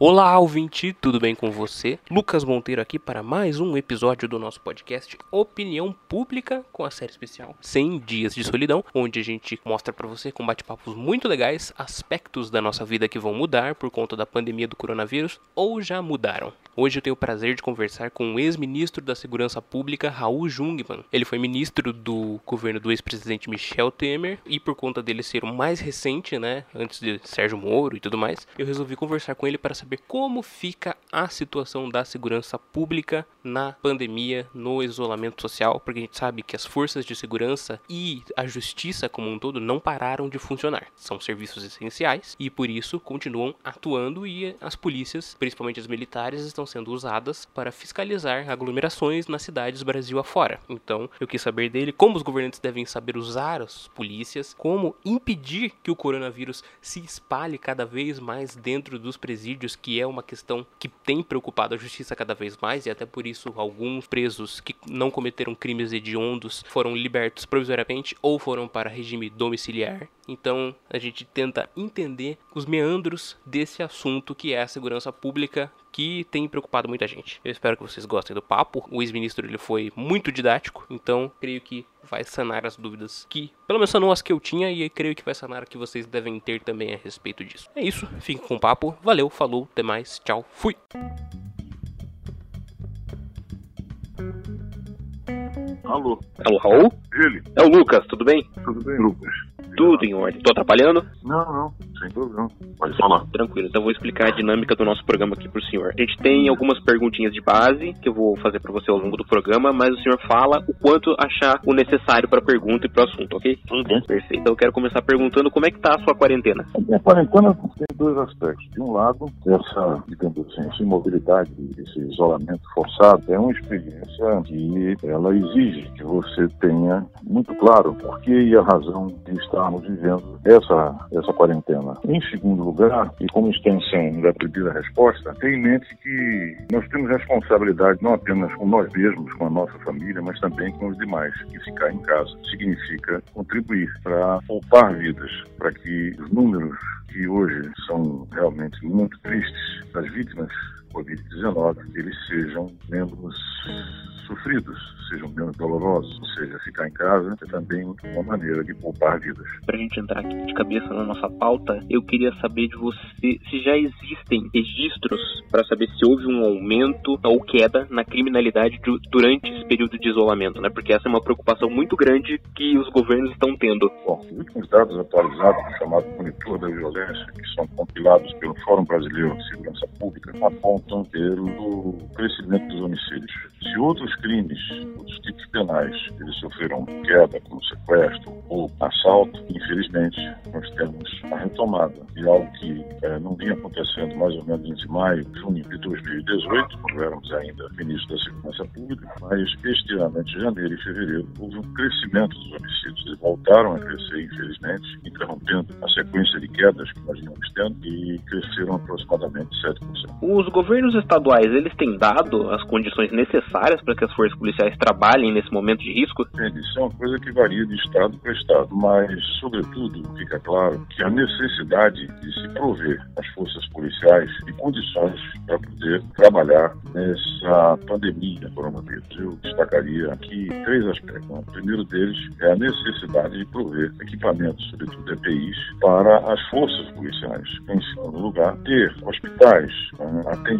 Olá, ouvinte, tudo bem com você? Lucas Monteiro aqui para mais um episódio do nosso podcast Opinião Pública com a série especial 100 Dias de Solidão, onde a gente mostra para você com bate-papos muito legais aspectos da nossa vida que vão mudar por conta da pandemia do coronavírus ou já mudaram. Hoje eu tenho o prazer de conversar com o ex-ministro da Segurança Pública, Raul Jungmann. Ele foi ministro do governo do ex-presidente Michel Temer e por conta dele ser o mais recente, né, antes de Sérgio Moro e tudo mais, eu resolvi conversar com ele para saber como fica a situação da segurança pública na pandemia, no isolamento social, porque a gente sabe que as forças de segurança e a justiça como um todo não pararam de funcionar. São serviços essenciais e por isso continuam atuando e as polícias, principalmente as militares, estão sendo usadas para fiscalizar aglomerações nas cidades Brasil afora. Então, eu quis saber dele como os governantes devem saber usar as polícias, como impedir que o coronavírus se espalhe cada vez mais dentro dos presídios, que é uma questão que tem preocupado a justiça cada vez mais e até por isso alguns presos que não cometeram crimes hediondos foram libertos provisoriamente ou foram para regime domiciliar. Então, a gente tenta entender os meandros desse assunto que é a segurança pública que tem preocupado muita gente. Eu espero que vocês gostem do papo. O ex-ministro ele foi muito didático, então creio que vai sanar as dúvidas que, pelo menos sanou as que eu tinha e creio que vai sanar que vocês devem ter também a respeito disso. É isso, fiquem com o papo. Valeu, falou, até mais, tchau, fui. Alô, Alô, Raul? ele? É o Lucas, tudo bem? Tudo bem, Lucas? Tudo em ordem. Tô atrapalhando? Não, não, sem problema. Pode falar. Tranquilo, então vou explicar a dinâmica do nosso programa aqui pro senhor. A gente tem algumas perguntinhas de base que eu vou fazer para você ao longo do programa, mas o senhor fala o quanto achar o necessário pra pergunta e pro assunto, ok? Tudo. Perfeito. Então eu quero começar perguntando como é que tá a sua quarentena. A minha quarentena tem dois aspectos. De um lado, essa, digamos assim, essa imobilidade, esse isolamento forçado, é uma experiência que ela exige que você tenha muito claro o porquê e a razão de estarmos vivendo essa, essa quarentena. Em segundo lugar, e como extensão da primeira resposta, tenha em mente que nós temos responsabilidade não apenas com nós mesmos, com a nossa família, mas também com os demais. E ficar em casa significa contribuir para poupar vidas, para que os números que hoje são realmente muito tristes das vítimas Covid-19, eles sejam menos sofridos, sejam menos dolorosos. Ou seja, ficar em casa é também uma maneira de poupar vidas. Pra gente entrar aqui de cabeça na nossa pauta, eu queria saber de você se já existem registros para saber se houve um aumento ou queda na criminalidade du- durante esse período de isolamento, né? Porque essa é uma preocupação muito grande que os governos estão tendo. Bom, os últimos dados atualizados do chamado Monitor da Violência, que são compilados pelo Fórum Brasileiro de Segurança Pública, apontam pelo crescimento dos homicídios. Se outros crimes, outros tipos penais, eles sofreram queda, como sequestro ou assalto, infelizmente, nós temos a retomada de algo que eh, não vinha acontecendo mais ou menos entre maio e junho de 2018, quando éramos ainda ministro da Segurança Pública, mas este ano, entre janeiro e fevereiro, houve um crescimento dos homicídios. Eles voltaram a crescer, infelizmente, interrompendo a sequência de quedas que nós vínhamos tendo e cresceram aproximadamente 7%. Os governos estaduais, eles têm dado as condições necessárias para que as forças policiais trabalhem nesse momento de risco? Isso é uma coisa que varia de estado para estado, mas, sobretudo, fica claro que a necessidade de se prover às forças policiais de condições para poder trabalhar nessa pandemia coronavírus. Eu destacaria aqui três aspectos. O primeiro deles é a necessidade de prover equipamentos, sobretudo EPIs, para as forças policiais. Em segundo lugar, ter hospitais, né, atendimento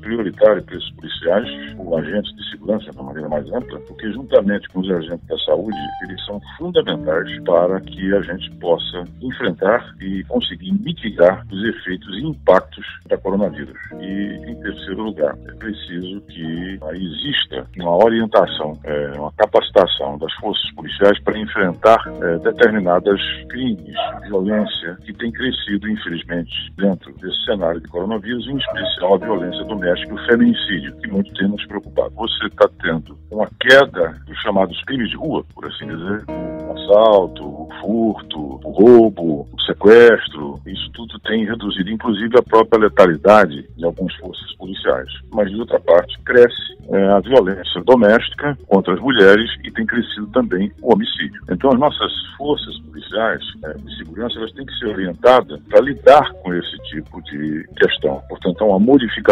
prioritário para esses policiais, ou agentes de segurança de uma maneira mais ampla, porque juntamente com os agentes da saúde, eles são fundamentais para que a gente possa enfrentar e conseguir mitigar os efeitos e impactos da coronavírus. E, em terceiro lugar, é preciso que exista uma orientação, eh, uma capacitação das forças policiais para enfrentar eh, determinadas crimes, violência, que tem crescido, infelizmente, dentro desse cenário de coronavírus, em especial a violência violência doméstica e o feminicídio, que muito tem nos preocupado. Você está tendo uma queda dos chamados crimes de rua, por assim dizer, o assalto, o furto, o roubo, o sequestro, isso tudo tem reduzido, inclusive a própria letalidade de algumas forças policiais. Mas, de outra parte, cresce é, a violência doméstica contra as mulheres e tem crescido também o homicídio. Então, as nossas forças policiais é, de segurança elas têm que ser orientadas para lidar com esse tipo de questão. Portanto, é uma modificação,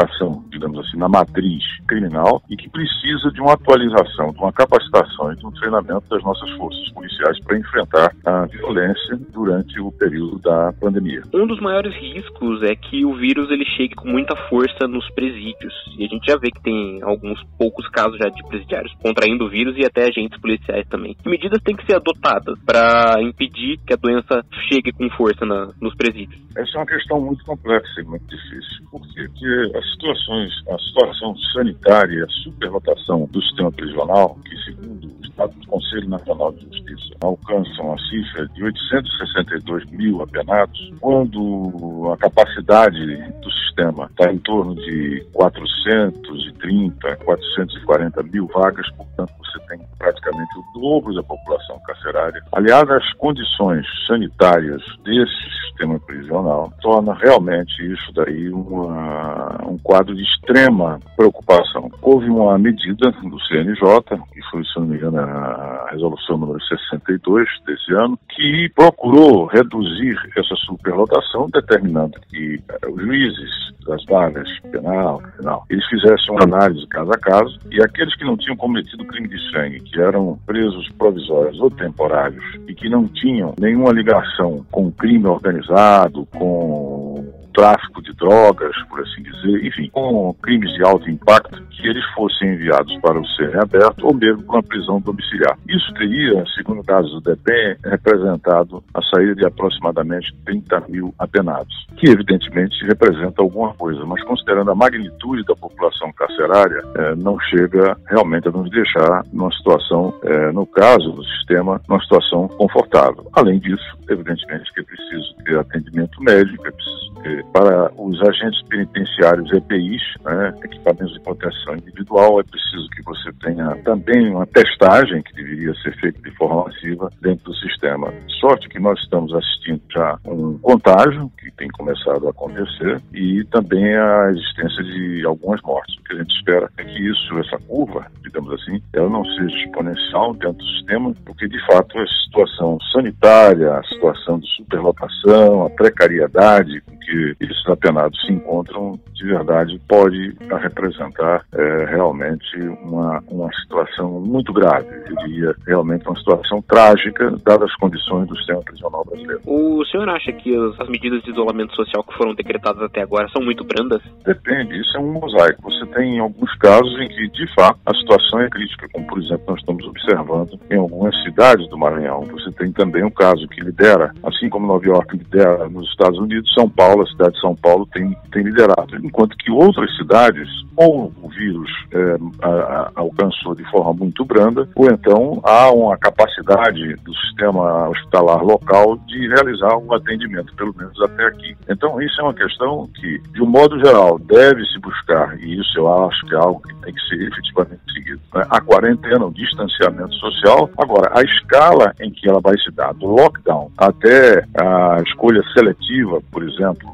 digamos assim, na matriz criminal e que precisa de uma atualização, de uma capacitação e de um treinamento das nossas forças policiais para enfrentar a violência durante o período da pandemia. Um dos maiores riscos é que o vírus ele chegue com muita força nos presídios. E a gente já vê que tem alguns poucos casos já de presidiários contraindo o vírus e até agentes policiais também. Que medidas têm que ser adotadas para impedir que a doença chegue com força na, nos presídios? Essa é uma questão muito complexa e muito difícil. Por quê? Porque as situações, a situação sanitária, a superlotação do sistema prisional, que segundo do Conselho Nacional de Justiça alcançam a cifra de 862 mil apenados, quando a capacidade do sistema está em torno de 430, 440 mil vagas, portanto você tem praticamente o dobro da população carcerária. Aliás, as condições sanitárias desse sistema prisional torna realmente isso daí uma, um quadro de extrema preocupação. Houve uma medida do CNJ, que foi, se não me engano, a resolução número 62 desse ano, que procurou reduzir essa superlotação, determinando que eh, os juízes das vagas penal, penal, eles fizessem uma análise caso a caso e aqueles que não tinham cometido crime de sangue, que eram presos provisórios ou temporários e que não tinham nenhuma ligação com crime organizado, com tráfico de drogas, por assim dizer, enfim, com crimes de alto impacto, que eles fossem enviados para o CR aberto ou mesmo para uma prisão domiciliar. Isso teria, segundo dados do DEPEN, representado a saída de aproximadamente 30 mil apenados, que evidentemente representa alguma coisa, mas considerando a magnitude da população carcerária, eh, não chega realmente a nos deixar numa situação, eh, no caso do sistema, numa situação confortável. Além disso, evidentemente que é preciso ter atendimento médico, é preciso para os agentes penitenciários EPIs, né, equipamentos de proteção individual, é preciso que você tenha também uma testagem que deveria ser feita de forma massiva dentro do sistema. Sorte que nós estamos assistindo já um contágio que tem começado a acontecer e também a existência de algumas mortes. O que a gente espera é que isso, essa curva, digamos assim, ela não seja exponencial dentro do sistema, porque de fato a situação sanitária, a situação de superlotação, a precariedade com que esses apenados se encontram, de verdade, pode representar é, realmente uma, uma situação muito grave. Eu diria realmente uma situação trágica, dadas as condições do sistema prisional brasileiro. O senhor acha que as medidas de isolamento social que foram decretadas até agora são muito brandas? Depende, isso é um mosaico. Você tem alguns casos em que, de fato, a situação é crítica, como por exemplo nós estamos observando em algumas cidades do Maranhão. Você tem também um caso que lidera, assim como Nova York lidera nos Estados Unidos, São Paulo, a cidade de São Paulo tem, tem liderado, enquanto que outras cidades, ou o vírus é, a, a, alcançou de forma muito branda, ou então há uma capacidade do sistema hospitalar local de realizar um atendimento, pelo menos até aqui. Então, isso é uma questão que, de um modo geral, deve se buscar, e isso eu acho que é algo que tem que ser efetivamente seguido. Né? A quarentena, o distanciamento social. Agora, a escala em que ela vai se dar, do lockdown até a escolha seletiva, por exemplo,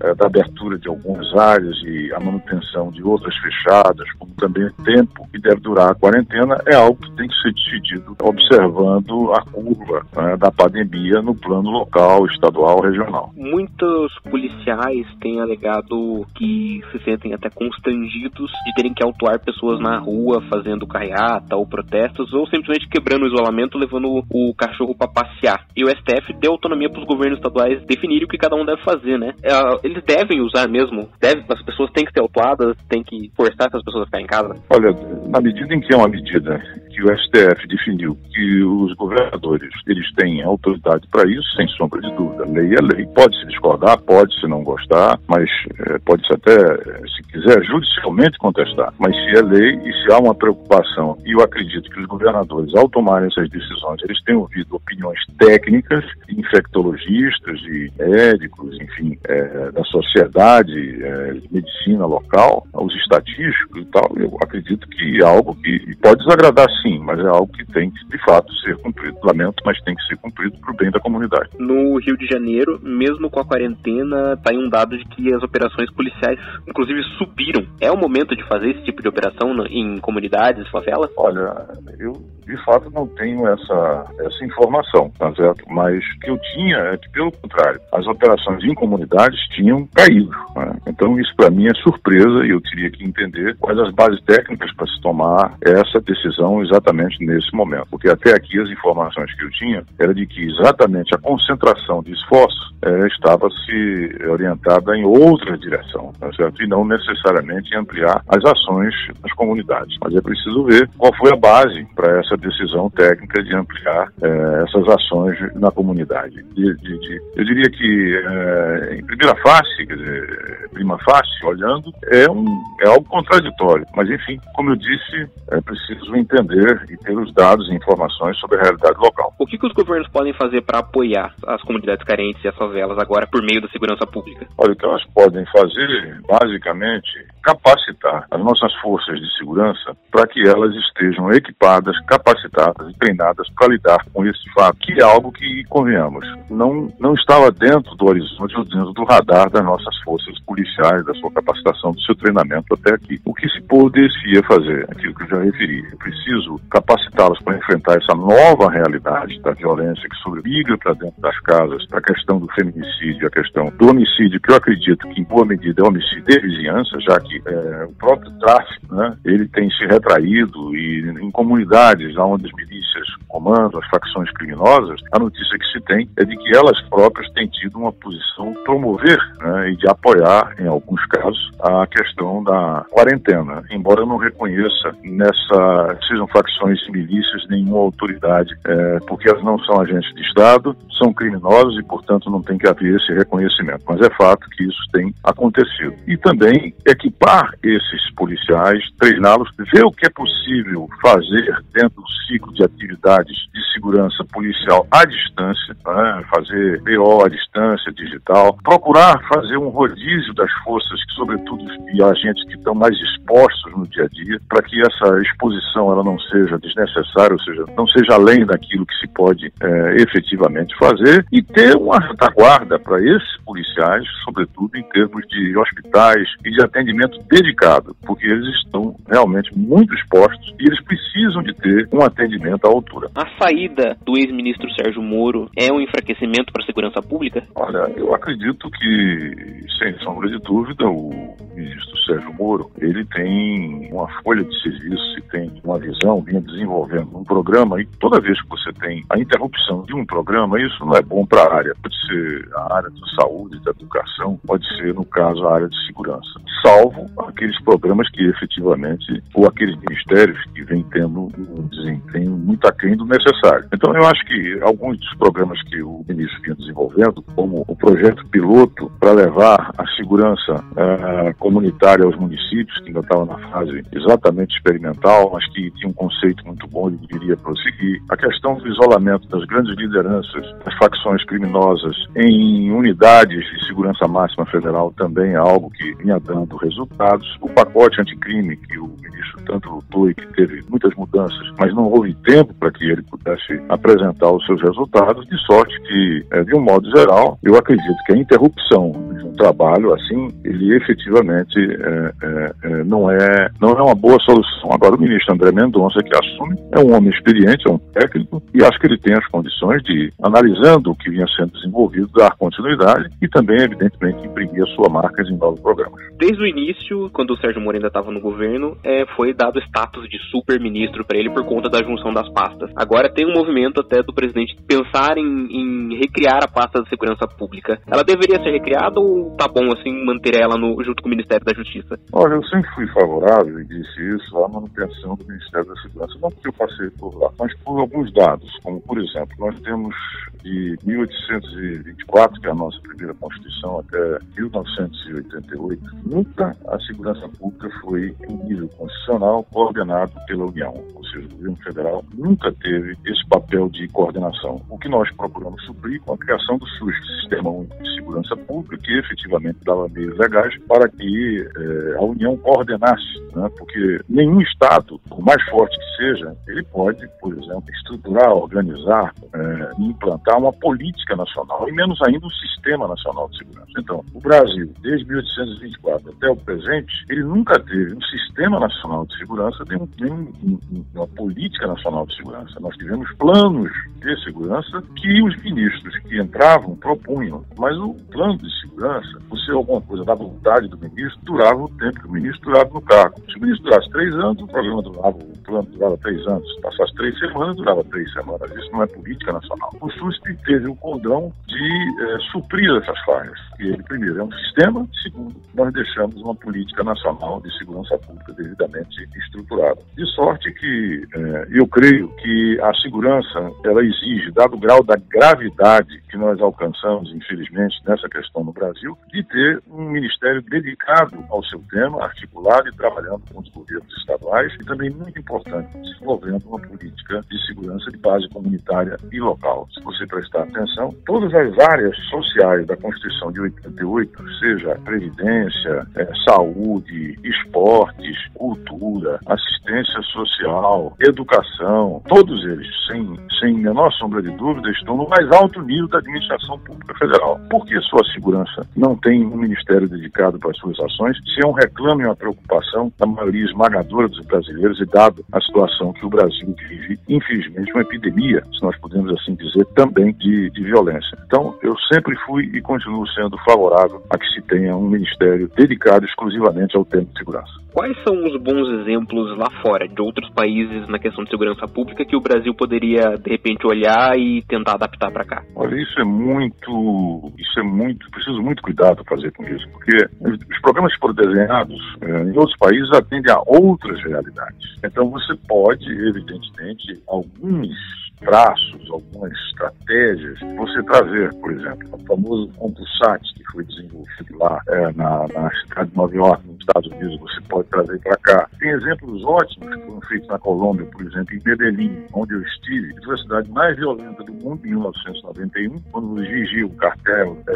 é, da abertura de algumas áreas e a manutenção de outras fechadas, como também o tempo que deve durar a quarentena, é algo que tem que ser decidido observando a curva né, da pandemia no plano local, estadual, regional. Muitos policiais têm alegado que se sentem até constrangidos de terem que autuar pessoas na rua fazendo carreata ou protestos ou simplesmente quebrando o isolamento, levando o cachorro para passear. E o STF deu autonomia para os governos estaduais definirem o que cada um deve fazer, né? É, eles devem usar mesmo? Deve, as pessoas têm que ser autuadas, têm que forçar essas pessoas a ficar em casa? Olha, na medida em que é uma medida que o STF definiu que os governadores eles têm autoridade para isso, sem sombra de dúvida. Lei é lei. Pode se discordar, pode se não gostar, mas é, pode se até, se quiser, judicialmente contestar. Mas se é lei e se há uma preocupação, e eu acredito que os governadores, ao tomarem essas decisões, eles têm ouvido opiniões técnicas, infectologistas e médicos, enfim, é, da sociedade é, de medicina local, os estatísticos e tal, eu acredito que é algo que pode desagradar sim, mas é algo que tem que, de fato, ser cumprido. Lamento, mas tem que ser cumprido para o bem da comunidade. No Rio de Janeiro, mesmo com a quarentena, está um dado de que as operações policiais, inclusive, subiram. É o momento de fazer esse tipo de operação em comunidades, favelas? Olha, eu de fato não tenho essa, essa informação, tá certo? Mas o que eu tinha é que, pelo contrário, as operações em comunidades tinham caído. Né? Então isso para mim é surpresa e eu teria que entender quais as bases técnicas para se tomar essa decisão exatamente nesse momento. Porque até aqui as informações que eu tinha era de que exatamente a concentração de esforços é, estava se orientada em outra direção, tá certo? E não necessariamente ampliar as ações nas comunidades. Mas é preciso ver qual foi a base para essa decisão técnica de ampliar é, essas ações na comunidade. De, de, de, eu diria que, é, em primeira face, quer dizer, prima face, olhando, é, um, é algo contraditório. Mas, enfim, como eu disse, é preciso entender e ter os dados e informações sobre a realidade local. O que, que os governos podem fazer para apoiar as comunidades carentes e as favelas agora por meio da segurança pública? Olha, o que elas podem fazer, basicamente, capacitar as nossas forças de segurança para que elas estejam equipadas, capacitadas e treinadas para lidar com esse fato, que é algo que, convenhamos, não, não estava dentro do horizonte ou dentro do radar das nossas forças policiais, da sua capacitação, do seu treinamento até aqui. O que se poderia fazer, aquilo que eu já referi, é preciso capacitá-los para enfrentar essa nova realidade da violência que sobrevive para dentro das casas, a questão do feminicídio, a questão do homicídio, que eu acredito que em boa medida é homicídio de vizinhança, já que é, o próprio tráfico, né, ele tem se retraído e em comunidades onde as milícias comandam, as facções criminosas, a notícia que se tem é de que elas próprias têm tido uma posição de promover né, e de apoiar, em alguns casos, a questão da quarentena, embora eu não reconheça nessa sejam facções e milícias nenhuma autoridade, é, porque elas não são agentes de Estado, são criminosos e, portanto, não tem que haver esse reconhecimento. Mas é fato que isso tem acontecido. E também equipar equipar esses policiais, treiná-los, ver o que é possível fazer dentro do ciclo de atividades de segurança policial à distância, né? fazer PO à distância, digital, procurar fazer um rodízio das forças, que sobretudo e agentes que estão mais expostos no dia a dia, para que essa exposição ela não seja desnecessária, ou seja, não seja além daquilo que se pode é, efetivamente fazer, e ter uma retaguarda para esses policiais, sobretudo em termos de hospitais e de atendimento dedicado, porque eles estão realmente muito expostos e eles precisam de ter um atendimento à altura. A saída do ex-ministro Sérgio Moro é um enfraquecimento para a segurança pública? Olha, eu acredito que, sem sombra de dúvida, o ministro Sérgio Moro, ele tem uma folha de serviço e tem uma visão, vinha desenvolvendo um programa e toda vez que você tem a interrupção de um programa, isso não é bom para a área. Pode ser a área da saúde, da educação, pode ser, no caso, a área de segurança. Salvo aqueles programas que efetivamente, ou aqueles ministérios que vêm tendo um desempenho muito aquém do necessário. Então eu acho que alguns dos programas que o ministro vinha desenvolvendo, como o projeto piloto para levar a segurança uh, comunitária aos municípios, que ainda estava na fase exatamente experimental, mas que tinha um conceito muito bom e deveria prosseguir. A questão do isolamento das grandes lideranças das facções criminosas em unidades de segurança máxima federal também é algo que vinha dando resultado resultados. O pacote anticrime que o ministro tanto lutou e que teve muitas mudanças, mas não houve tempo para que ele pudesse apresentar os seus resultados, de sorte que, é, de um modo geral, eu acredito que a interrupção de um trabalho assim, ele efetivamente é, é, não, é, não é uma boa solução. Agora, o ministro André Mendonça, que assume, é um homem experiente, é um técnico, e acho que ele tem as condições de, analisando o que vinha sendo desenvolvido, dar continuidade e também, evidentemente, imprimir a sua marca em novos programas. Desde o início, quando o Sérgio Moro ainda estava no governo, é, foi dado status de super-ministro para ele por conta da junção das pastas. Agora tem um movimento até do presidente pensar em, em, recriar a pasta da segurança pública. Ela deveria ser recriada ou tá bom assim manter ela no, junto com o Ministério da Justiça? Olha, eu sempre fui favorável e disse isso à manutenção do Ministério da Segurança, não porque eu passei mas por alguns dados, como por exemplo, nós temos de 1824, que é a nossa primeira Constituição, até 1988, nunca a segurança pública foi, em nível constitucional, coordenado pela União, ou seja, o governo federal nunca teve esse papel de coordenação. O que nós procuramos suprir com a criação do SUS, Sistema Único de Segurança Pública, que efetivamente dava meios legais para que eh, a União coordenasse, né? porque nenhum Estado, por mais forte que seja, ele pode, por exemplo, estruturar, organizar e implantar uma política nacional, e menos ainda um sistema nacional de segurança. Então, o Brasil, desde 1824 até o presente, ele nunca teve um sistema nacional de segurança, nem, nem uma política nacional de segurança. Nós tivemos planos de segurança que os ministros que entravam propunham, mas o plano de segurança, por ser alguma coisa da vontade do ministro, durava o tempo que o ministro durava no cargo. Se o ministro durasse três anos, o programa durava, o plano durava três anos. Se passasse três semanas, durava três semanas. Isso não é política nacional. O SUS teve o condão de é, suprir essas falhas. E ele, primeiro, é um sistema, segundo, nós deixamos uma política nacional de segurança pública devidamente estruturada. De sorte que é, eu creio que a segurança, ela exige, dado o grau da gravidade que nós alcançamos, infelizmente, nessa questão no Brasil, de ter um ministério dedicado ao seu tema, articulado e trabalhando com os governos estaduais e também, muito importante, desenvolvendo uma política de segurança de base comunitária e local. Se você prestar atenção, todas as áreas sociais da Constituição de 88, seja previdência, é, saúde, esportes, cultura, assistência social, educação, todos eles, sem, sem menor sombra de dúvida, estão no mais alto nível da administração pública federal. Por que sua segurança não tem um ministério dedicado para as suas ações, se é um reclame e uma preocupação da maioria esmagadora dos brasileiros e dado a situação que o Brasil vive, infelizmente, uma epidemia, se nós podemos assim dizer, também de, de violência. Então, eu sempre fui e continuo sendo favorável a que se tenha um ministério dedicado exclusivamente ao tema de segurança. Quais são os bons exemplos lá fora, de outros países na questão de segurança pública, que o Brasil poderia, de repente, olhar e tentar adaptar para cá? Olha, isso é muito. Isso é muito. Preciso muito cuidado fazer com isso, porque os programas que foram desenhados eh, em outros países atendem a outras realidades. Então, você pode, evidentemente, alguns traços, algumas estratégias, você trazer, por exemplo, o famoso CompuSat, que foi desenvolvido lá é, na, na, cidade de Nova York, nos Estados Unidos, você pode trazer para cá. Tem exemplos ótimos que foram feitos na Colômbia, por exemplo, em Medellín, onde eu estive, que foi a cidade mais violenta do mundo em 1991, quando exigiu o cartel é,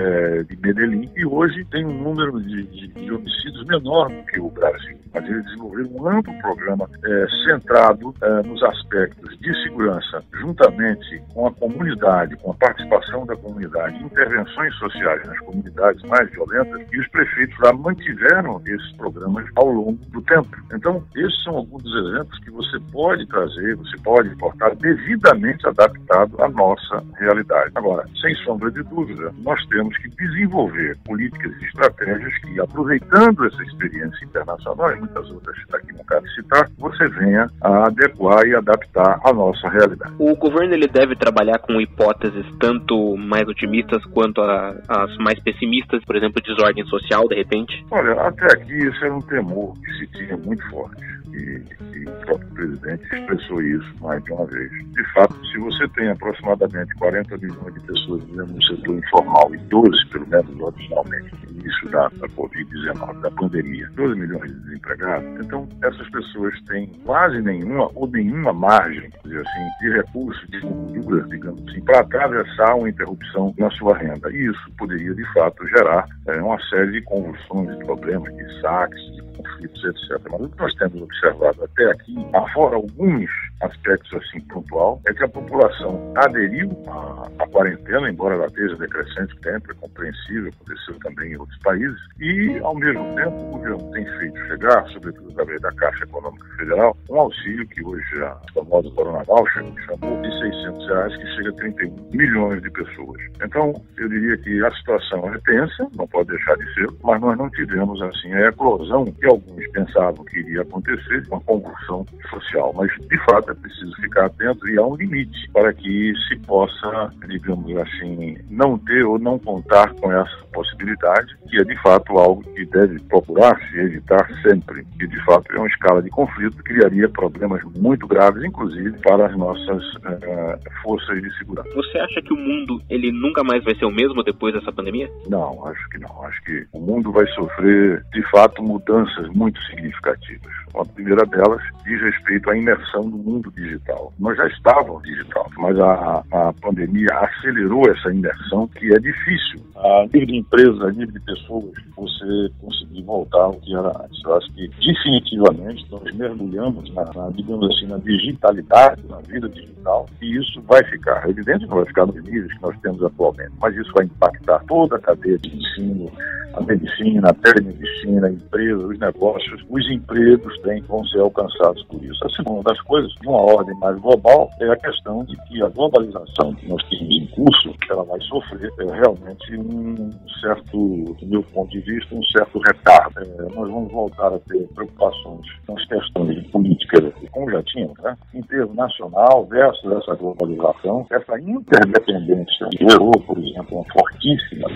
Medellín, e hoje tem um número de, de, de, homicídios menor do que o Brasil. Mas eles desenvolveram um amplo programa é, centrado é, nos aspectos de segurança, juntamente com a comunidade, com a participação da comunidade, intervenções sociais nas comunidades mais violentas, e os prefeitos lá mantiveram esses programas ao longo do tempo. Então, esses são alguns dos exemplos que você pode trazer, você pode importar devidamente adaptado à nossa realidade. Agora, sem sombra de dúvida, nós temos que desenvolver políticas e estratégias que, aproveitando essa experiência internacional e muitas outras aqui não cabe citar, você venha a adequar e adaptar à nossa realidade. O governo ele deve trabalhar com hipóteses tanto mais otimistas quanto a, as mais pessimistas, por exemplo, desordem social, de repente? Olha, até aqui isso era um temor que se tinha muito forte. E, e, o próprio presidente expressou isso mais de uma vez. De fato, se você tem aproximadamente 40 milhões de pessoas vivendo no setor informal e 12, pelo menos originalmente, no início da, da Covid-19, da pandemia, 12 milhões de desempregados, então essas pessoas têm quase nenhuma ou nenhuma margem, dizer assim, de recursos, de gordura, digamos assim, para atravessar uma interrupção na sua renda. E isso poderia, de fato, gerar é, uma série de convulsões, de problemas, de saques, conflitos, etc. Mas o que nós temos observado até aqui, afora alguns aspectos assim pontual é que a população aderiu à, à quarentena, embora ela esteja decrescente sempre, é compreensível, aconteceu também em outros países, e ao mesmo tempo o governo tem feito chegar, sobretudo através da Caixa Econômica Federal, um auxílio que hoje a famosa Corona Voucher chamou de 600 reais, que chega a 31 milhões de pessoas. Então, eu diria que a situação é tensa, não pode deixar de ser, mas nós não tivemos assim a eclosão que alguns pensavam que iria acontecer, uma convulsão social. Mas, de fato, é preciso ficar atento e há um limite para que se possa, digamos assim, não ter ou não contar com essa possibilidade, que é de fato algo que deve procurar se evitar sempre, que de fato é uma escala de conflito que criaria problemas muito graves, inclusive para as nossas uh, forças de segurança. Você acha que o mundo ele nunca mais vai ser o mesmo depois dessa pandemia? Não, acho que não. Acho que o mundo vai sofrer de fato mudanças muito significativas. A primeira delas diz respeito à imersão no mundo digital. Nós já estávamos digital, mas a, a pandemia acelerou essa imersão que é difícil. A nível de empresas, a nível de pessoas, você conseguir voltar ao que era antes. Eu acho que definitivamente nós mergulhamos na, na, digamos assim, na digitalidade, na vida digital, e isso vai ficar. Evidente que não vai ficar nos níveis que nós temos atualmente, mas isso vai impactar toda a cadeia de ensino, a medicina, a telemedicina, a empresa, os negócios, os empregos também vão ser alcançados por isso. A segunda das coisas, uma ordem mais global, é a questão de que a globalização que nós temos em curso, ela vai sofrer é, realmente um certo, do meu ponto de vista, um certo retardo. É, nós vamos voltar a ter preocupações com as questões de política, como já tínhamos, né? internacional versus essa globalização, essa interdependência gerou, por exemplo, uma fortíssima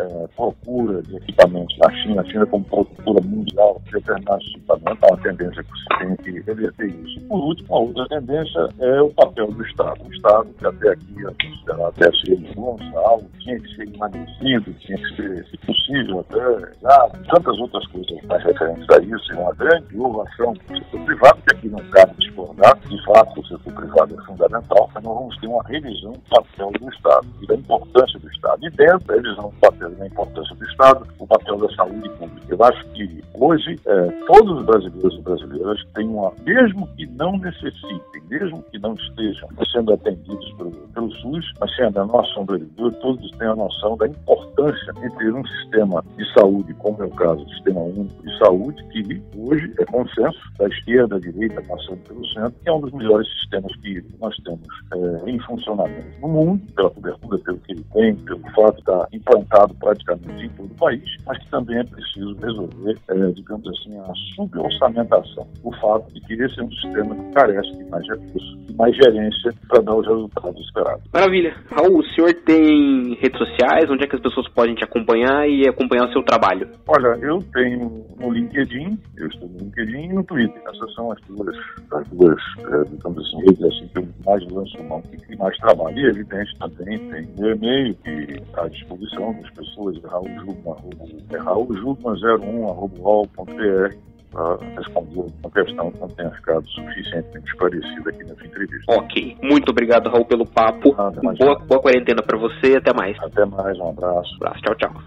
é, procura de equipamentos na China, a China como procura mundial de determinados equipamentos, uma tendência que se tem que reverter isso. Por último, outra tendência é o papel do Estado. O Estado, que até aqui é considerado até ser algo tinha que ser emagrecido, tinha que ser, se possível, até tantas outras coisas mais referentes a isso, e uma grande inovação do setor privado, que aqui não cabe discordar, de fato o setor privado é fundamental, mas nós vamos ter uma revisão do papel do Estado e da importância do Estado. E dentro da revisão do papel da importância do Estado, o papel da saúde pública. Eu acho que hoje é, todos os brasileiros e brasileiras têm uma, mesmo que não necessitem, mesmo que não estejam sendo atendidos pelo, pelo SUS, mas sendo a nossa sombra todos têm a noção da importância de ter um sistema de saúde, como é o caso do Sistema Único de Saúde, que hoje é consenso da esquerda, da direita, passando pelo centro, que é um dos melhores sistemas que nós temos é, em funcionamento no mundo, pela cobertura, pelo que ele tem, pelo fato de estar implantado praticamente em todo o país, mas que também é preciso resolver, é, digamos assim, a suborçamentação, o fato de que esse é um sistema que carece mais recursos e mais gerência para dar os resultados esperados. Maravilha. Raul, o senhor tem redes sociais? Onde é que as pessoas podem te acompanhar e acompanhar o seu trabalho? Olha, eu tenho no LinkedIn, eu estou no LinkedIn e no Twitter. Essas são as duas, as duas é, digamos assim, redes assim, que eu mais lanço mão, que mais trabalho. E, evidente, também tem o e-mail que está à disposição das pessoas, Raul Jugman, é Raul Jugman 01.br para responder uma questão que não tenha ficado suficientemente esclarecida aqui nessa entrevista. Ok. Muito obrigado, Raul, pelo papo. Nada, boa, boa quarentena para você e até mais. Até mais, um abraço. Um abraço, tchau, tchau.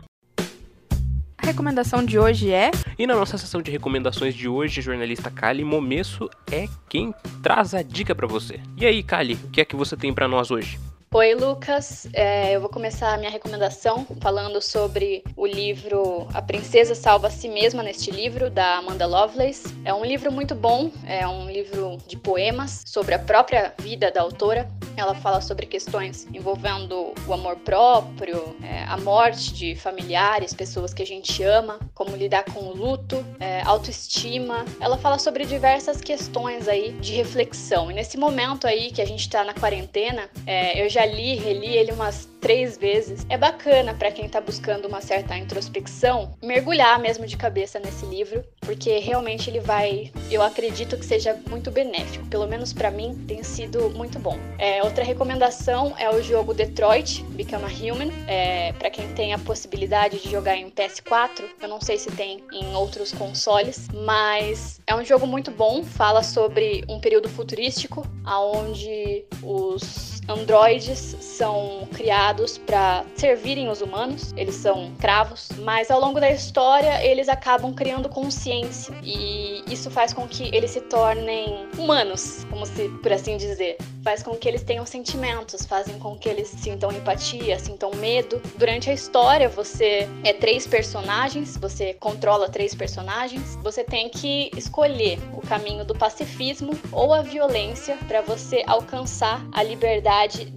A recomendação de hoje é. E na nossa sessão de recomendações de hoje, a jornalista Kali Momesso é quem traz a dica para você. E aí, Kali, o que é que você tem para nós hoje? Oi, Lucas. É, eu vou começar a minha recomendação falando sobre o livro A Princesa Salva a Si Mesma neste livro, da Amanda Lovelace. É um livro muito bom, é um livro de poemas sobre a própria vida da autora. Ela fala sobre questões envolvendo o amor próprio, é, a morte de familiares, pessoas que a gente ama, como lidar com o luto, é, autoestima. Ela fala sobre diversas questões aí de reflexão. E nesse momento aí que a gente está na quarentena, é, eu já li, reli ele umas três vezes. É bacana para quem tá buscando uma certa introspecção mergulhar mesmo de cabeça nesse livro, porque realmente ele vai, eu acredito que seja muito benéfico. Pelo menos para mim tem sido muito bom. É, outra recomendação é o jogo Detroit Become a Human. É, para quem tem a possibilidade de jogar em PS4, eu não sei se tem em outros consoles, mas é um jogo muito bom. Fala sobre um período futurístico, aonde os androides são criados para servirem os humanos, eles são cravos, mas ao longo da história eles acabam criando consciência e isso faz com que eles se tornem humanos, como se por assim dizer. Faz com que eles tenham sentimentos, fazem com que eles sintam empatia, sintam medo. Durante a história, você é três personagens, você controla três personagens, você tem que escolher o caminho do pacifismo ou a violência para você alcançar a liberdade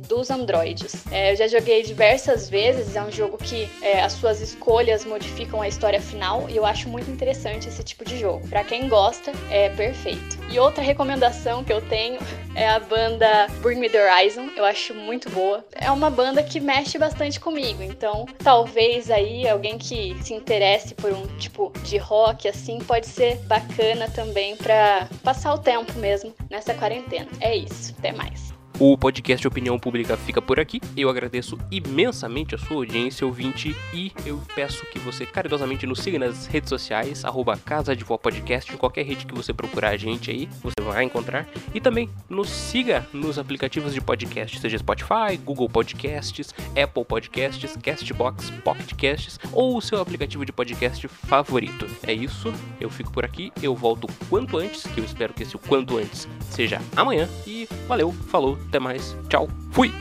dos androides. É, eu já joguei diversas vezes, é um jogo que é, as suas escolhas modificam a história final e eu acho muito interessante esse tipo de jogo. Para quem gosta, é perfeito. E outra recomendação que eu tenho é a banda Bring Me The Horizon, eu acho muito boa. É uma banda que mexe bastante comigo, então talvez aí alguém que se interesse por um tipo de rock assim pode ser bacana também para passar o tempo mesmo nessa quarentena. É isso, até mais. O podcast Opinião Pública fica por aqui. Eu agradeço imensamente a sua audiência, ouvinte, e eu peço que você caridosamente nos siga nas redes sociais, arroba Casa de Vó Podcast, em qualquer rede que você procurar a gente aí, você vai encontrar. E também nos siga nos aplicativos de podcast, seja Spotify, Google Podcasts, Apple Podcasts, Castbox, Pocket Casts ou o seu aplicativo de podcast favorito. É isso, eu fico por aqui, eu volto quanto antes, que eu espero que esse quanto antes seja amanhã, e valeu, falou, até mais, tchau, fui!